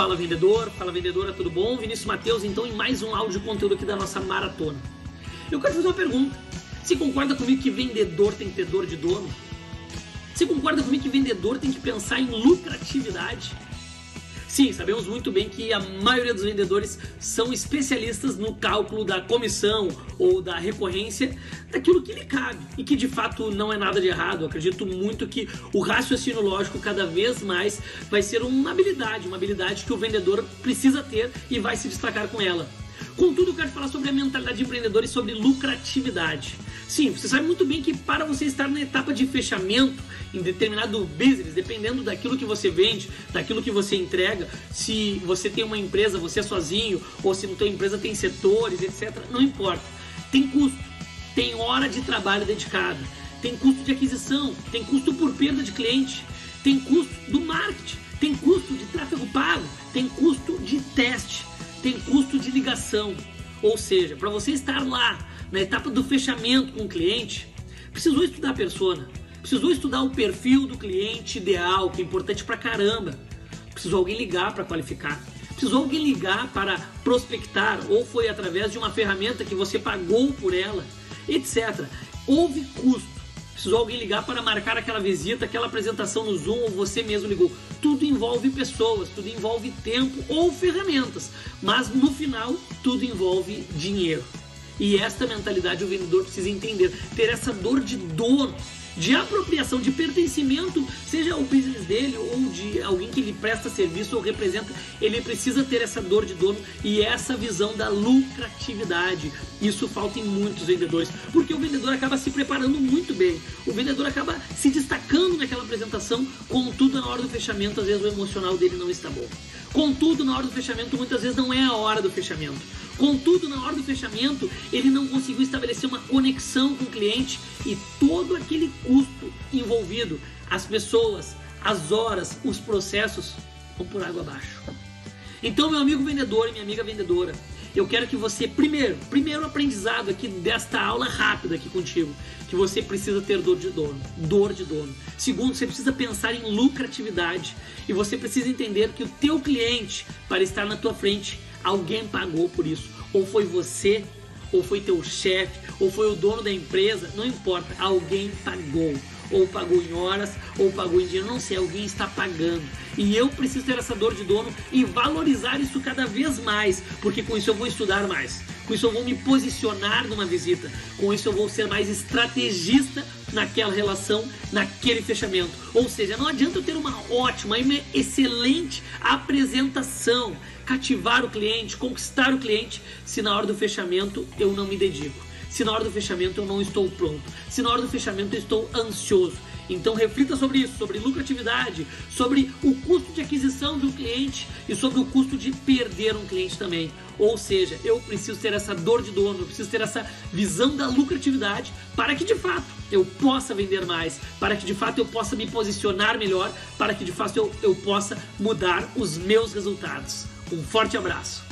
Fala vendedor, fala vendedora, tudo bom? Vinícius Mateus, então, em mais um áudio conteúdo aqui da nossa maratona. Eu quero fazer uma pergunta. Você concorda comigo que vendedor tem que ter dor de dono? Você concorda comigo que vendedor tem que pensar em lucratividade? Sim, sabemos muito bem que a maioria dos vendedores são especialistas no cálculo da comissão ou da recorrência daquilo que lhe cabe e que de fato não é nada de errado. Eu acredito muito que o raciocínio lógico cada vez mais vai ser uma habilidade, uma habilidade que o vendedor precisa ter e vai se destacar com ela. Contudo, eu quero falar sobre a mentalidade empreendedora e sobre lucratividade. Sim, você sabe muito bem que para você estar na etapa de fechamento em determinado business, dependendo daquilo que você vende, daquilo que você entrega, se você tem uma empresa, você é sozinho, ou se na tua empresa tem setores, etc., não importa. Tem custo, tem hora de trabalho dedicada, tem custo de aquisição, tem custo por perda de cliente, tem custo do marketing, tem custo de tráfego pago, tem custo de teste, tem custo de ligação. Ou seja, para você estar lá na etapa do fechamento com o cliente, precisou estudar a persona, precisou estudar o perfil do cliente ideal, que é importante pra caramba. Precisou alguém ligar para qualificar. Precisou alguém ligar para prospectar, ou foi através de uma ferramenta que você pagou por ela, etc. Houve custo. Precisou alguém ligar para marcar aquela visita, aquela apresentação no Zoom, ou você mesmo ligou. Tudo envolve pessoas, tudo envolve tempo ou ferramentas, mas no final tudo envolve dinheiro. E esta mentalidade o vendedor precisa entender, ter essa dor de dono, de apropriação, de pertencimento, seja o business dele ou de alguém que lhe presta serviço ou representa, ele precisa ter essa dor de dono e essa visão da lucratividade. Isso falta em muitos vendedores, porque o vendedor acaba se preparando muito bem, o vendedor acaba se destacando naquela apresentação, contudo, na hora do fechamento, às vezes o emocional dele não está bom. Contudo, na hora do fechamento, muitas vezes não é a hora do fechamento. Contudo, na hora do fechamento, ele não conseguiu estabelecer uma conexão com o cliente e todo aquele custo envolvido, as pessoas, as horas, os processos, vão por água abaixo. Então, meu amigo vendedor e minha amiga vendedora, eu quero que você, primeiro, primeiro aprendizado aqui desta aula rápida aqui contigo, que você precisa ter dor de dono, dor de dono. Segundo, você precisa pensar em lucratividade e você precisa entender que o teu cliente, para estar na tua frente, alguém pagou por isso. Ou foi você, ou foi teu chefe, ou foi o dono da empresa, não importa, alguém pagou ou pagou em horas, ou pagou em dinheiro, não sei, alguém está pagando. E eu preciso ter essa dor de dono e valorizar isso cada vez mais, porque com isso eu vou estudar mais, com isso eu vou me posicionar numa visita, com isso eu vou ser mais estrategista naquela relação, naquele fechamento. Ou seja, não adianta eu ter uma ótima e excelente apresentação, cativar o cliente, conquistar o cliente, se na hora do fechamento eu não me dedico se na hora do fechamento eu não estou pronto, se na hora do fechamento eu estou ansioso. Então reflita sobre isso, sobre lucratividade, sobre o custo de aquisição de um cliente e sobre o custo de perder um cliente também. Ou seja, eu preciso ter essa dor de dono, eu preciso ter essa visão da lucratividade para que de fato eu possa vender mais, para que de fato eu possa me posicionar melhor, para que de fato eu, eu possa mudar os meus resultados. Um forte abraço!